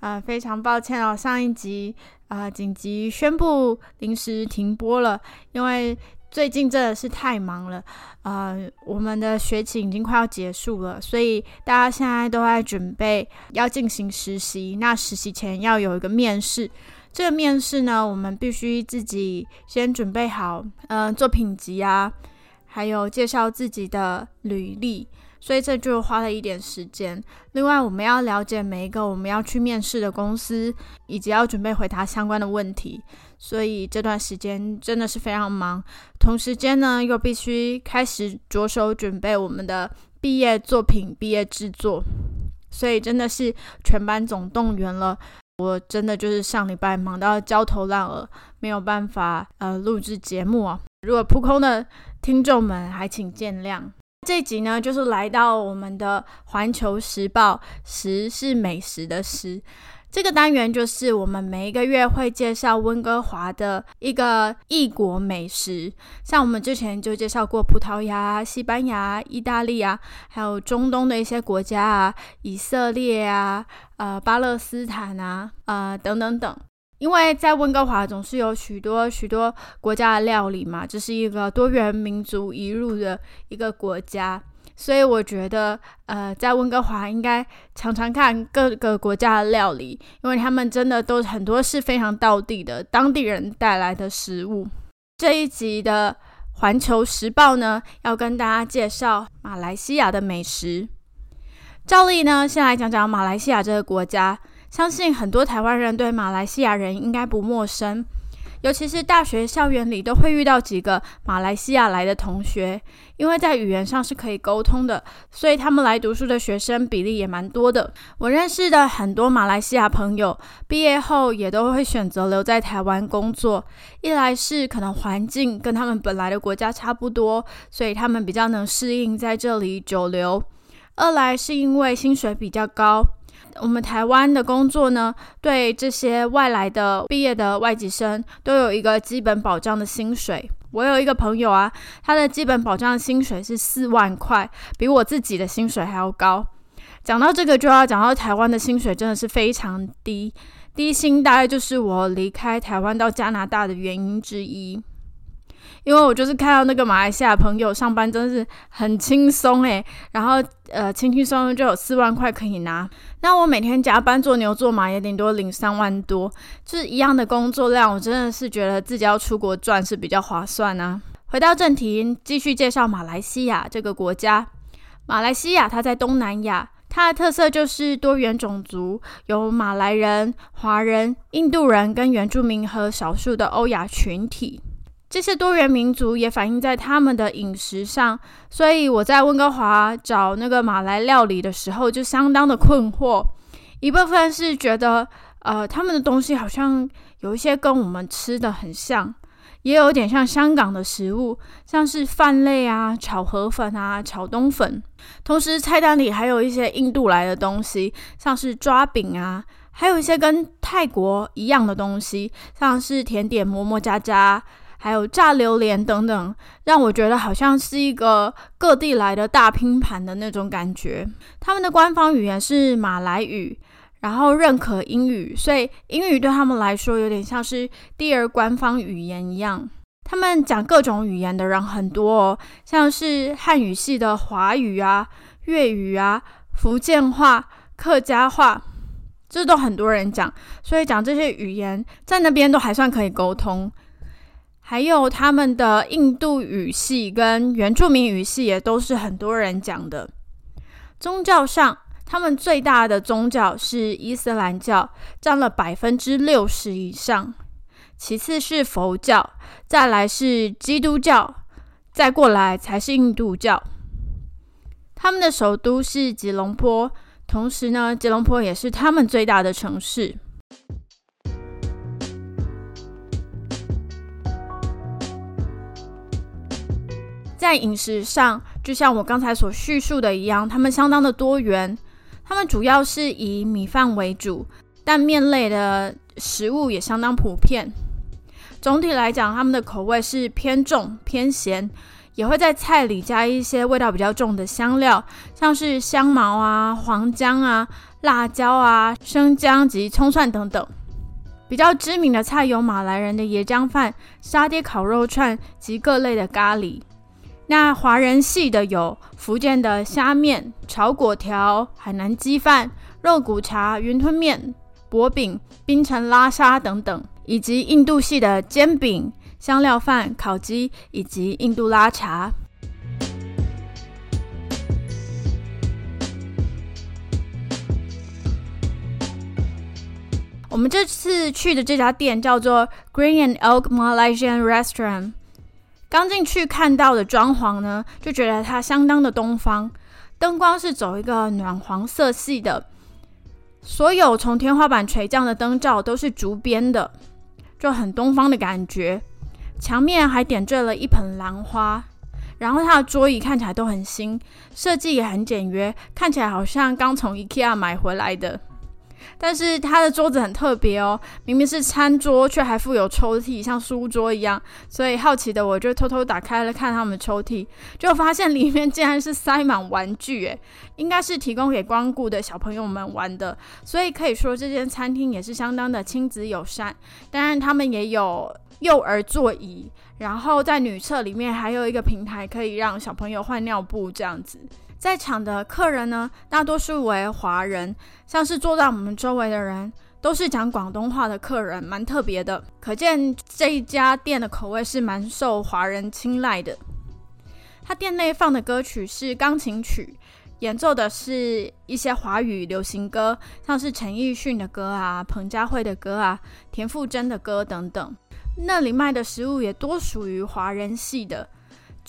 啊、非常抱歉哦，上一集啊、紧急宣布临时停播了，因为最近真的是太忙了，呃，我们的学期已经快要结束了，所以大家现在都在准备要进行实习，那实习前要有一个面试。这个面试呢，我们必须自己先准备好，呃，作品集啊，还有介绍自己的履历，所以这就花了一点时间。另外，我们要了解每一个我们要去面试的公司，以及要准备回答相关的问题，所以这段时间真的是非常忙。同时间呢，又必须开始着手准备我们的毕业作品、毕业制作，所以真的是全班总动员了。我真的就是上礼拜忙到焦头烂额，没有办法呃录制节目啊。如果扑空的听众们，还请见谅。这集呢，就是来到我们的《环球时报》，食是美食的食。这个单元就是我们每一个月会介绍温哥华的一个异国美食，像我们之前就介绍过葡萄牙、西班牙、意大利啊，还有中东的一些国家啊，以色列啊、呃巴勒斯坦啊、呃等等等。因为在温哥华总是有许多许多国家的料理嘛，这是一个多元民族移入的一个国家，所以我觉得，呃，在温哥华应该常常看各个国家的料理，因为他们真的都很多是非常道地的当地人带来的食物。这一集的《环球时报》呢，要跟大家介绍马来西亚的美食。照例呢，先来讲讲马来西亚这个国家。相信很多台湾人对马来西亚人应该不陌生，尤其是大学校园里都会遇到几个马来西亚来的同学，因为在语言上是可以沟通的，所以他们来读书的学生比例也蛮多的。我认识的很多马来西亚朋友毕业后也都会选择留在台湾工作，一来是可能环境跟他们本来的国家差不多，所以他们比较能适应在这里久留；二来是因为薪水比较高。我们台湾的工作呢，对这些外来的毕业的外籍生都有一个基本保障的薪水。我有一个朋友啊，他的基本保障薪水是四万块，比我自己的薪水还要高。讲到这个，就要讲到台湾的薪水真的是非常低，低薪大概就是我离开台湾到加拿大的原因之一。因为我就是看到那个马来西亚朋友上班真的是很轻松诶，然后呃轻轻松松就有四万块可以拿。那我每天加班做牛做马也顶多领三万多，就是一样的工作量，我真的是觉得自己要出国赚是比较划算啊。回到正题，继续介绍马来西亚这个国家。马来西亚它在东南亚，它的特色就是多元种族，有马来人、华人、印度人跟原住民和少数的欧亚群体。这些多元民族也反映在他们的饮食上，所以我在温哥华找那个马来料理的时候就相当的困惑。一部分是觉得，呃，他们的东西好像有一些跟我们吃的很像，也有点像香港的食物，像是饭类啊、炒河粉啊、炒冬粉。同时，菜单里还有一些印度来的东西，像是抓饼啊，还有一些跟泰国一样的东西，像是甜点么么喳喳。还有炸榴莲等等，让我觉得好像是一个各地来的大拼盘的那种感觉。他们的官方语言是马来语，然后认可英语，所以英语对他们来说有点像是第二官方语言一样。他们讲各种语言的人很多哦，像是汉语系的华语啊、粤语啊、福建话、客家话，这都很多人讲，所以讲这些语言在那边都还算可以沟通。还有他们的印度语系跟原住民语系也都是很多人讲的。宗教上，他们最大的宗教是伊斯兰教，占了百分之六十以上。其次是佛教，再来是基督教，再过来才是印度教。他们的首都是吉隆坡，同时呢，吉隆坡也是他们最大的城市。在饮食上，就像我刚才所叙述的一样，他们相当的多元。他们主要是以米饭为主，但面类的食物也相当普遍。总体来讲，他们的口味是偏重、偏咸，也会在菜里加一些味道比较重的香料，像是香茅啊、黄姜啊、辣椒啊、生姜及葱蒜等等。比较知名的菜有马来人的椰浆饭、沙爹烤肉串及各类的咖喱。那华人系的有福建的虾面、炒粿条、海南鸡饭、肉骨茶、云吞面、薄饼、槟城拉沙等等，以及印度系的煎饼、香料饭、烤鸡以及印度拉茶。我们这次去的这家店叫做 Green and Oak Malaysian Restaurant。刚进去看到的装潢呢，就觉得它相当的东方，灯光是走一个暖黄色系的，所有从天花板垂降的灯罩都是竹编的，就很东方的感觉。墙面还点缀了一盆兰花，然后它的桌椅看起来都很新，设计也很简约，看起来好像刚从 IKEA 买回来的。但是它的桌子很特别哦，明明是餐桌，却还附有抽屉，像书桌一样。所以好奇的我就偷偷打开了看他们的抽屉，就发现里面竟然是塞满玩具，诶，应该是提供给光顾的小朋友们玩的。所以可以说这间餐厅也是相当的亲子友善。当然，他们也有幼儿座椅，然后在女厕里面还有一个平台可以让小朋友换尿布这样子。在场的客人呢，大多数为华人，像是坐在我们周围的人都是讲广东话的客人，蛮特别的。可见这一家店的口味是蛮受华人青睐的。他店内放的歌曲是钢琴曲，演奏的是一些华语流行歌，像是陈奕迅的歌啊、彭佳慧的歌啊、田馥甄的歌等等。那里卖的食物也多属于华人系的。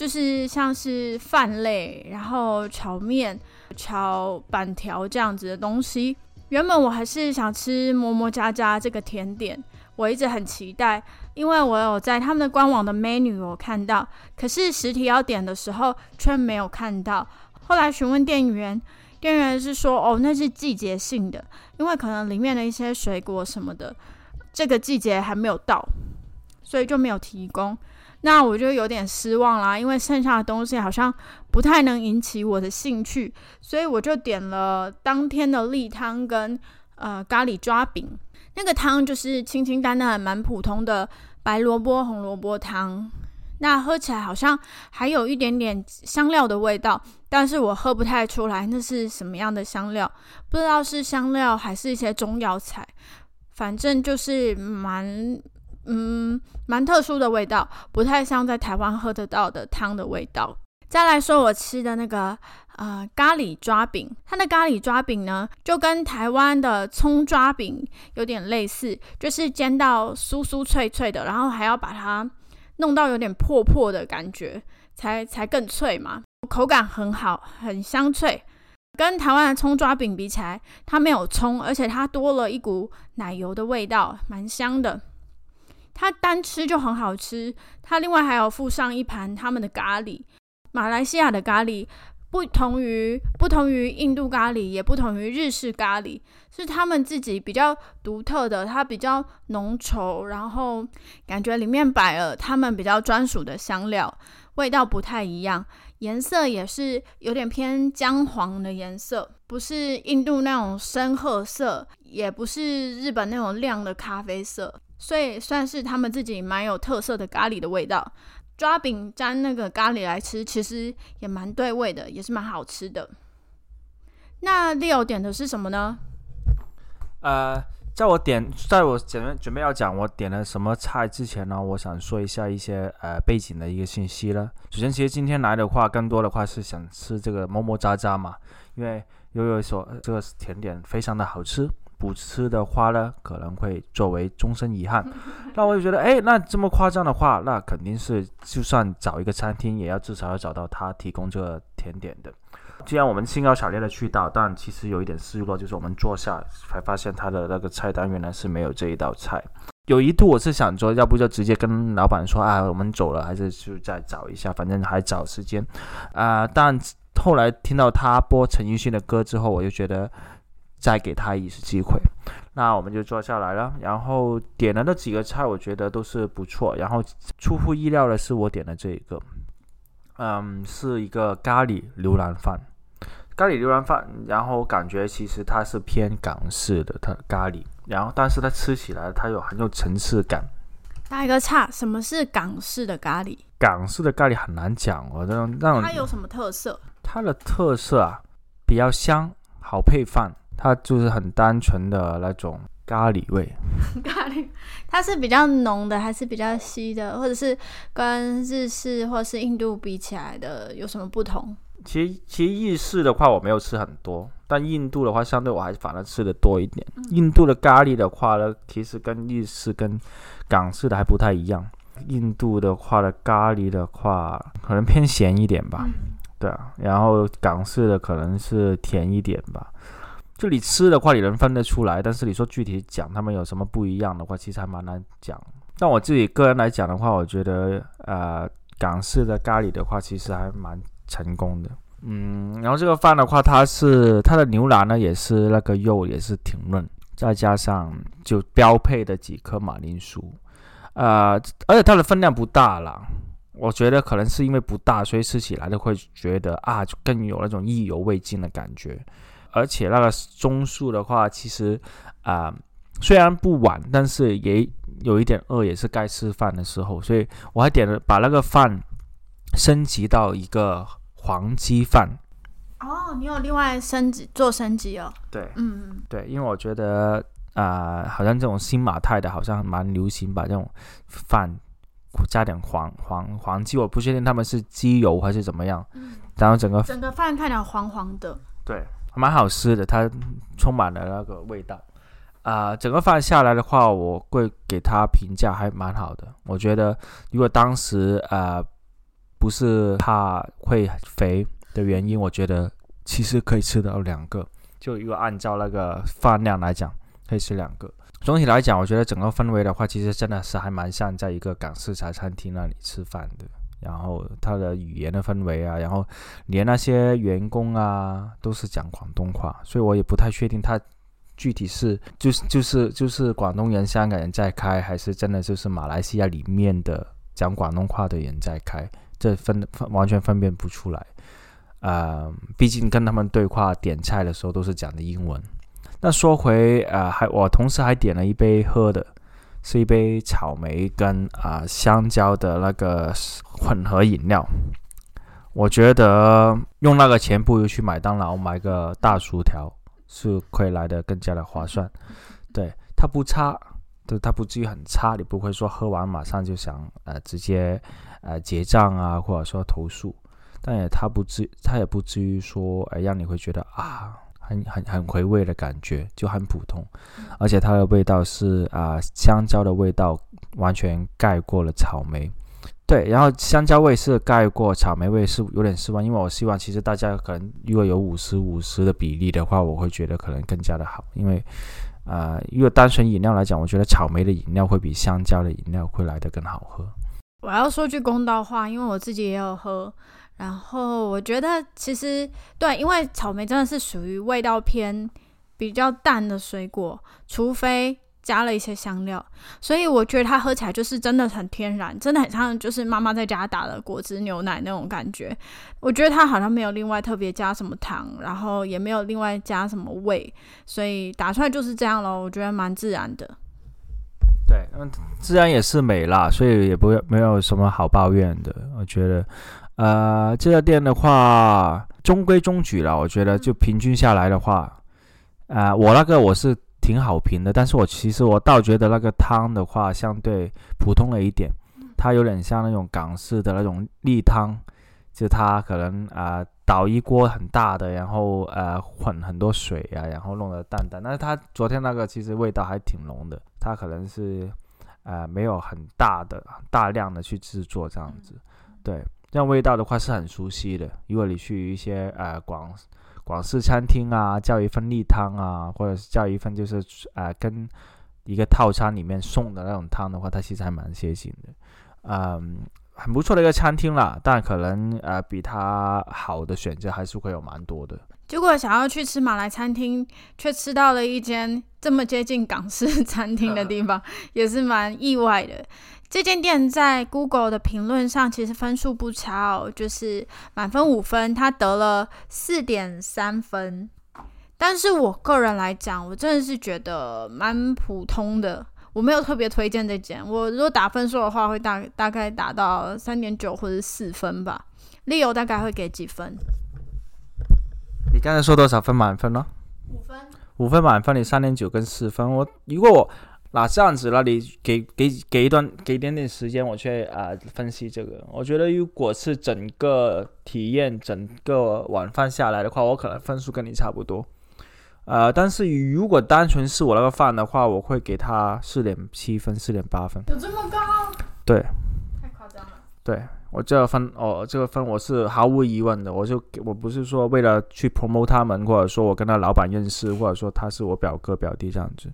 就是像是饭类，然后炒面、炒板条这样子的东西。原本我还是想吃么么喳喳这个甜点，我一直很期待，因为我有在他们的官网的 menu 有看到，可是实体要点的时候却没有看到。后来询问店员，店员是说：“哦，那是季节性的，因为可能里面的一些水果什么的，这个季节还没有到，所以就没有提供。”那我就有点失望啦，因为剩下的东西好像不太能引起我的兴趣，所以我就点了当天的例汤跟呃咖喱抓饼。那个汤就是清清淡淡、蛮普通的白萝卜红萝卜汤。那喝起来好像还有一点点香料的味道，但是我喝不太出来那是什么样的香料，不知道是香料还是一些中药材，反正就是蛮。嗯，蛮特殊的味道，不太像在台湾喝得到的汤的味道。再来说，我吃的那个呃咖喱抓饼，它的咖喱抓饼呢，就跟台湾的葱抓饼有点类似，就是煎到酥酥脆脆的，然后还要把它弄到有点破破的感觉，才才更脆嘛。口感很好，很香脆。跟台湾的葱抓饼比起来，它没有葱，而且它多了一股奶油的味道，蛮香的。它单吃就很好吃，它另外还有附上一盘他们的咖喱。马来西亚的咖喱不同于不同于印度咖喱，也不同于日式咖喱，是他们自己比较独特的，它比较浓稠，然后感觉里面摆了他们比较专属的香料，味道不太一样，颜色也是有点偏姜黄的颜色，不是印度那种深褐色，也不是日本那种亮的咖啡色。所以算是他们自己蛮有特色的咖喱的味道，抓饼沾那个咖喱来吃，其实也蛮对味的，也是蛮好吃的。那 Leo 点的是什么呢？呃，在我点，在我准备准备要讲我点了什么菜之前呢，我想说一下一些呃背景的一个信息了。首先，其实今天来的话，更多的话是想吃这个么么喳喳嘛，因为悠悠说这个甜点非常的好吃。不吃的话呢，可能会作为终身遗憾。那我就觉得，哎，那这么夸张的话，那肯定是就算找一个餐厅，也要至少要找到他提供这个甜点的。既然我们兴高采烈的去到，但其实有一点失落，就是我们坐下才发现他的那个菜单原来是没有这一道菜。有一度我是想说，要不就直接跟老板说啊，我们走了，还是就再找一下，反正还找时间啊。但后来听到他播陈奕迅的歌之后，我就觉得再给他一次机会。那我们就坐下来了，然后点了那几个菜，我觉得都是不错。然后出乎意料的是，我点的这一个，嗯，是一个咖喱牛腩饭。咖喱牛腩饭，然后感觉其实它是偏港式的，它咖喱，然后但是它吃起来它有很有层次感。打一个叉，什么是港式的咖喱？港式的咖喱很难讲哦，这种那种它有什么特色？它的特色啊，比较香，好配饭。它就是很单纯的那种咖喱味。咖喱，它是比较浓的，还是比较稀的，或者是跟日式或是印度比起来的有什么不同？其实，其实日式的话我没有吃很多，但印度的话相对我还反而吃的多一点。印度的咖喱的话呢，其实跟日式跟港式的还不太一样。印度的话的咖喱的话，可能偏咸一点吧，对啊。然后港式的可能是甜一点吧。就你吃的话，你能分得出来，但是你说具体讲他们有什么不一样的话，其实还蛮难讲。但我自己个人来讲的话，我觉得呃，港式的咖喱的话，其实还蛮成功的。嗯，然后这个饭的话，它是它的牛腩呢，也是那个肉也是挺嫩，再加上就标配的几颗马铃薯，呃，而且它的分量不大啦。我觉得可能是因为不大，所以吃起来就会觉得啊，就更有那种意犹未尽的感觉。而且那个钟数的话，其实啊，虽然不晚，但是也有一点饿，也是该吃饭的时候，所以我还点了把那个饭升级到一个黄鸡饭。哦，你有另外升级做升级哦？对，嗯嗯，对，因为我觉得啊，好像这种新马泰的好像蛮流行，把这种饭加点黄黄黄鸡，我不确定他们是鸡油还是怎么样。嗯，然后整个整个饭看起来黄黄的。对。蛮好吃的，它充满了那个味道啊！整个饭下来的话，我会给它评价还蛮好的。我觉得如果当时呃不是怕会肥的原因，我觉得其实可以吃到两个。就如果按照那个饭量来讲，可以吃两个。总体来讲，我觉得整个氛围的话，其实真的是还蛮像在一个港式茶餐厅那里吃饭的。然后他的语言的氛围啊，然后连那些员工啊都是讲广东话，所以我也不太确定他具体是就是就是就是广东人、香港人在开，还是真的就是马来西亚里面的讲广东话的人在开，这分完全分辨不出来。啊，毕竟跟他们对话点菜的时候都是讲的英文。那说回啊，还我同时还点了一杯喝的。是一杯草莓跟啊香蕉的那个混合饮料，我觉得用那个钱不如去麦当劳买个大薯条是会来的更加的划算。对，它不差，对，它不至于很差，你不会说喝完马上就想呃直接呃结账啊，或者说投诉，但也它不至，它也不至于说哎让你会觉得啊。很很很回味的感觉，就很普通，而且它的味道是啊，香蕉的味道完全盖过了草莓，对，然后香蕉味是盖过草莓味，是有点失望，因为我希望其实大家可能如果有五十五十的比例的话，我会觉得可能更加的好，因为啊，如果单纯饮料来讲，我觉得草莓的饮料会比香蕉的饮料会来得更好喝。我要说句公道话，因为我自己也有喝。然后我觉得其实对，因为草莓真的是属于味道偏比较淡的水果，除非加了一些香料，所以我觉得它喝起来就是真的很天然，真的很像就是妈妈在家打的果汁牛奶那种感觉。我觉得它好像没有另外特别加什么糖，然后也没有另外加什么味，所以打出来就是这样咯，我觉得蛮自然的。对，嗯，自然也是美啦，所以也不没有什么好抱怨的，我觉得。呃，这家店的话中规中矩了，我觉得就平均下来的话，啊，我那个我是挺好评的，但是我其实我倒觉得那个汤的话相对普通了一点，它有点像那种港式的那种例汤，就它可能啊倒一锅很大的，然后呃混很多水啊，然后弄得淡淡，但是它昨天那个其实味道还挺浓的，它可能是呃没有很大的大量的去制作这样子，对。这样味道的话是很熟悉的。如果你去一些呃广广式餐厅啊，叫一份例汤啊，或者是叫一份就是呃跟一个套餐里面送的那种汤的话，它其实还蛮接近的，嗯，很不错的一个餐厅啦。但可能呃比它好的选择还是会有蛮多的。结果想要去吃马来餐厅，却吃到了一间这么接近港式餐厅的地方，也是蛮意外的。这间店在 Google 的评论上其实分数不差哦，就是满分五分，它得了四点三分。但是我个人来讲，我真的是觉得蛮普通的，我没有特别推荐这间。我如果打分数的话，会大大概打到三点九或者四分吧。理由大概会给几分？你刚才说多少分满分呢？五分，五分满分，你三点九跟四分。我如果我那这样子，那你给给给一段给一点点时间，我去啊分析这个。我觉得如果是整个体验整个晚饭下来的话，我可能分数跟你差不多。呃，但是如果单纯是我那个饭的话，我会给他四点七分，四点八分。有这么高？对。太夸张了。对。我这个分哦，这个分我是毫无疑问的。我就我不是说为了去 promote 他们，或者说我跟他老板认识，或者说他是我表哥表弟这样子，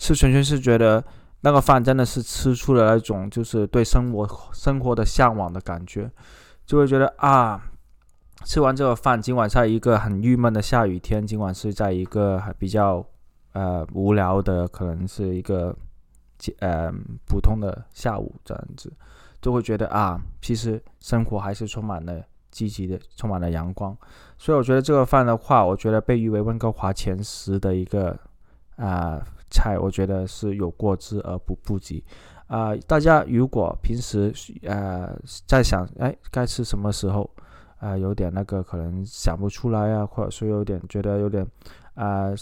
是纯粹是觉得那个饭真的是吃出了那种就是对生活生活的向往的感觉，就会觉得啊，吃完这个饭，今晚在一个很郁闷的下雨天，今晚是在一个比较呃无聊的，可能是一个呃普通的下午这样子。就会觉得啊，其实生活还是充满了积极的，充满了阳光。所以我觉得这个饭的话，我觉得被誉为温哥华前十的一个啊菜，我觉得是有过之而不不及。啊，大家如果平时呃在想哎该吃什么时候啊，有点那个可能想不出来啊，或者说有点觉得有点啊。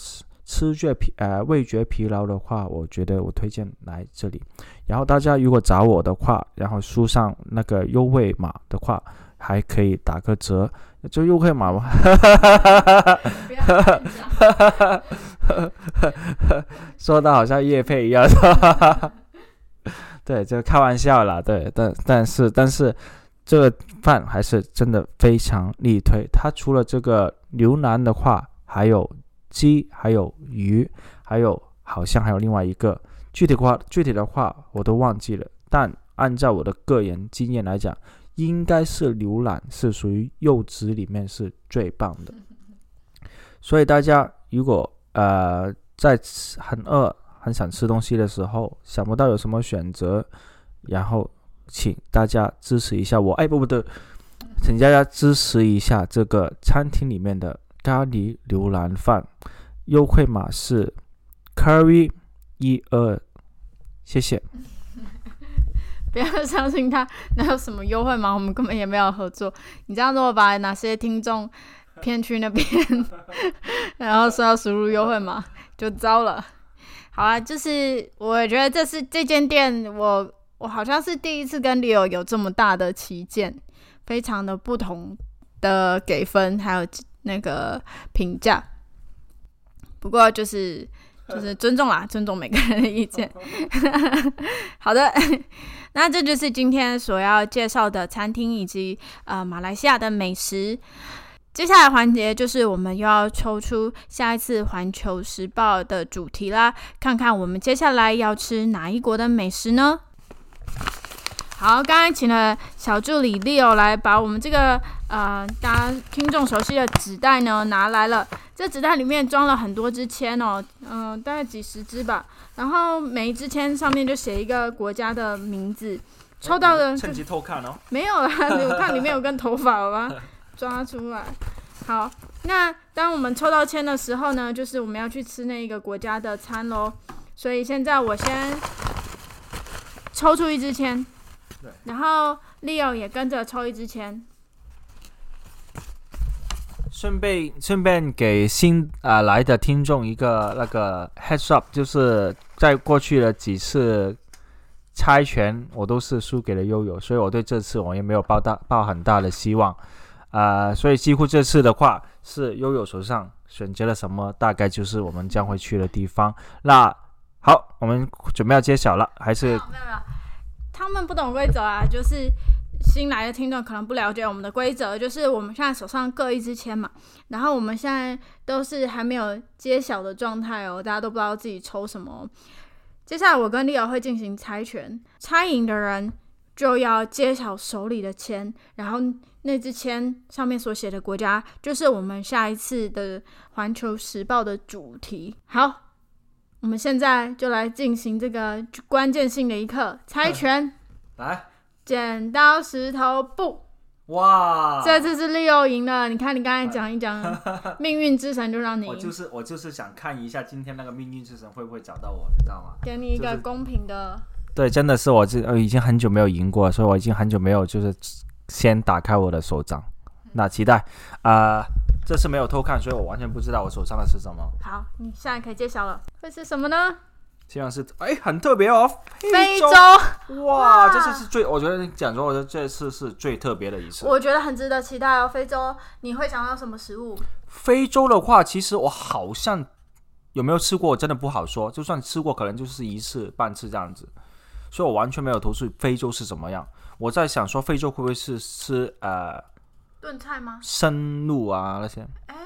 吃觉疲呃味觉疲劳的话，我觉得我推荐来这里。然后大家如果找我的话，然后输上那个优惠码的话，还可以打个折。就优惠码吗？说的好像叶配一样。对，就开玩笑啦。对，但但是但是这个饭还是真的非常力推。它除了这个牛腩的话，还有。鸡还有鱼，还有好像还有另外一个具体的话，具体的话我都忘记了。但按照我的个人经验来讲，应该是牛腩是属于柚子里面是最棒的。所以大家如果呃在很饿、很想吃东西的时候，想不到有什么选择，然后请大家支持一下我。哎，不不对，请大家支持一下这个餐厅里面的。咖喱牛腩饭，优惠码是 curry 一二，谢谢。不要 相信他，哪有什么优惠吗？我们根本也没有合作。你这样子，我把哪些听众骗去那边，然后说要输入优惠码，就糟了。好啊，就是我觉得这是这间店，我我好像是第一次跟 Leo 有这么大的旗舰，非常的不同的给分，还有。那个评价，不过就是就是尊重啦，尊重每个人的意见。好的，那这就是今天所要介绍的餐厅以及呃马来西亚的美食。接下来环节就是我们又要抽出下一次环球时报的主题啦，看看我们接下来要吃哪一国的美食呢？好，刚刚请了小助理 Leo 来把我们这个呃大家听众熟悉的纸袋呢拿来了。这纸袋里面装了很多支签哦，嗯，大概几十支吧。然后每一支签上面就写一个国家的名字。抽到的趁机偷看哦。没有啦，我看里面有根头发，好吧，抓出来。好，那当我们抽到签的时候呢，就是我们要去吃那一个国家的餐喽。所以现在我先抽出一支签。然后 Leo 也跟着抽一支签，顺便顺便给新啊来的听众一个那个 heads up，就是在过去的几次猜拳，我都是输给了悠悠，所以我对这次我也没有抱大抱很大的希望啊，所以几乎这次的话是悠悠手上选择了什么，大概就是我们将会去的地方。那好，我们准备要揭晓了，还是？他们不懂规则啊，就是新来的听众可能不了解我们的规则，就是我们现在手上各一支签嘛，然后我们现在都是还没有揭晓的状态哦，大家都不知道自己抽什么。接下来我跟 Leo 会进行猜拳，猜赢的人就要揭晓手里的签，然后那支签上面所写的国家就是我们下一次的环球时报的主题。好，我们现在就来进行这个关键性的一刻，猜拳。来，剪刀石头布，哇！这次是 Leo 赢了。你看，你刚才讲一讲，命运之神就让你赢，我就是我就是想看一下今天那个命运之神会不会找到我，你知道吗？给你一个公平的。对，真的是我这呃已经很久没有赢过，所以我已经很久没有就是先打开我的手掌。那期待啊、这次没有偷看，所以我完全不知道我手上的是什么。好，你现在可以揭晓了，会是什么呢？希望是哎很特别哦，非洲，哇，哇这次是最我觉得讲说，我觉得这次是最特别的一次。我觉得很值得期待哦。非洲，你会想到什么食物？非洲的话，其实我好像有没有吃过，真的不好说。就算吃过，可能就是一次半次这样子，所以我完全没有投诉非洲是怎么样。我在想说，非洲会不会是吃呃炖菜吗？生鹿啊那些，哎，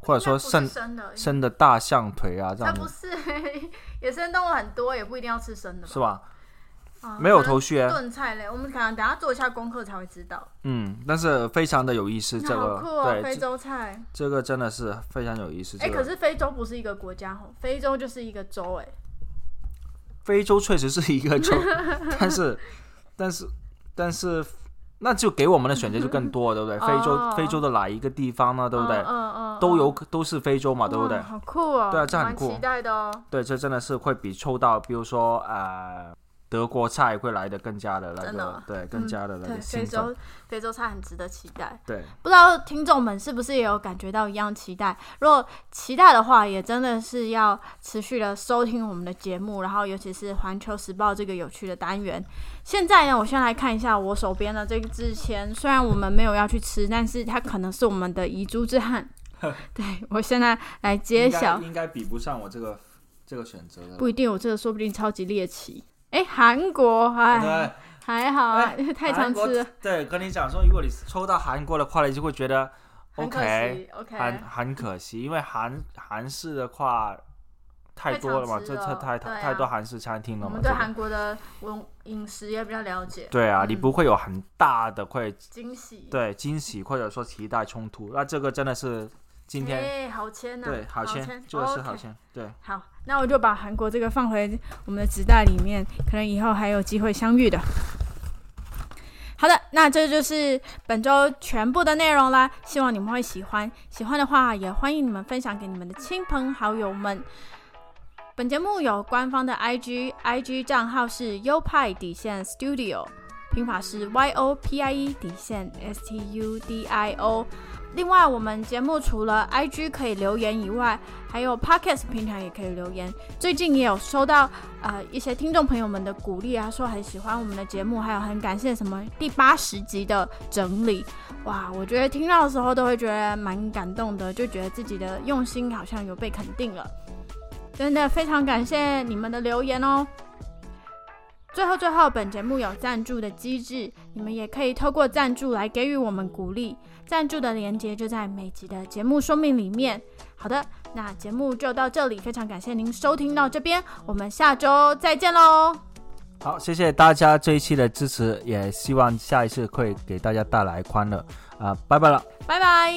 或者说生生的，大象腿啊这样子，是，野生动物很多，也不一定要吃生的吧？是吧？啊没有头绪啊，炖菜类，我们可能等下做一下功课才会知道。嗯，但是非常的有意思，这个对这洲菜。这个真的是非常有意思。哎、这个可是非洲不是一个国家哦，非洲就是一个州哎。非洲确实是一个州，但是但是但是那就给我们的选择就更多，对不对？非洲哦非洲的哪一个地方呢？对不对？嗯嗯嗯，都有嗯都是非洲嘛，对不对？好酷哦！对啊这很酷期待的哦。对，这真的是会比抽到，比如说呃德国菜会来的更加的那个对，更加的那对，个非兴奋。洲非洲菜很值得期待。对，不知道听众们是不是也有感觉到一样期待？如果期待的话，也真的是要持续的收听我们的节目，然后尤其是《环球时报》这个有趣的单元。现在呢，我先来看一下我手边的这个支签，虽然我们没有要去吃，但是它可能是我们的遗珠之憾。对我现在来揭应该晓，应该比不上我这个这个选择的。不一定，我这个说不定超级猎奇。哎，韩国，哎，对还好啊，哎太常吃了，对，跟你讲说，如果你抽到韩国的话，你就会觉得很可 OK，惜，OK，很很可惜，因为韩韩式的话太多了嘛，这这太对啊太多韩式餐厅了嘛。我们对韩国的文饮食也比较了解，对啊，嗯你不会有很大的会惊喜。对惊喜或者说期待冲突，那这个真的是今天哎，好签呐、对好签签，，这个是好签，对，好，那我就把韩国这个放回我们的纸袋里面，可能以后还有机会相遇的。好的，那这就是本周全部的内容啦，希望你们会喜欢。喜欢的话，也欢迎你们分享给你们的亲朋好友们。本节目有官方的 IG，IG 账号是优派底线 Studio，拼法是 Y O P I E 底线 S T U D I O。另外，我们节目除了 IG 可以留言以外，还有 Podcast 平台也可以留言。最近也有收到呃一些听众朋友们的鼓励啊，说很喜欢我们的节目，还有很感谢什么第八十集的整理。哇，我觉得听到的时候都会觉得蛮感动的，就觉得自己的用心好像有被肯定了。真的非常感谢你们的留言哦。最后，最后，本节目有赞助的机制，你们也可以透过赞助来给予我们鼓励。赞助的链接就在每集的节目说明里面。好的，那节目就到这里，非常感谢您收听到这边，我们下周再见喽，好，谢谢大家这一期的支持，也希望下一次会给大家带来欢乐啊、拜拜了。拜拜。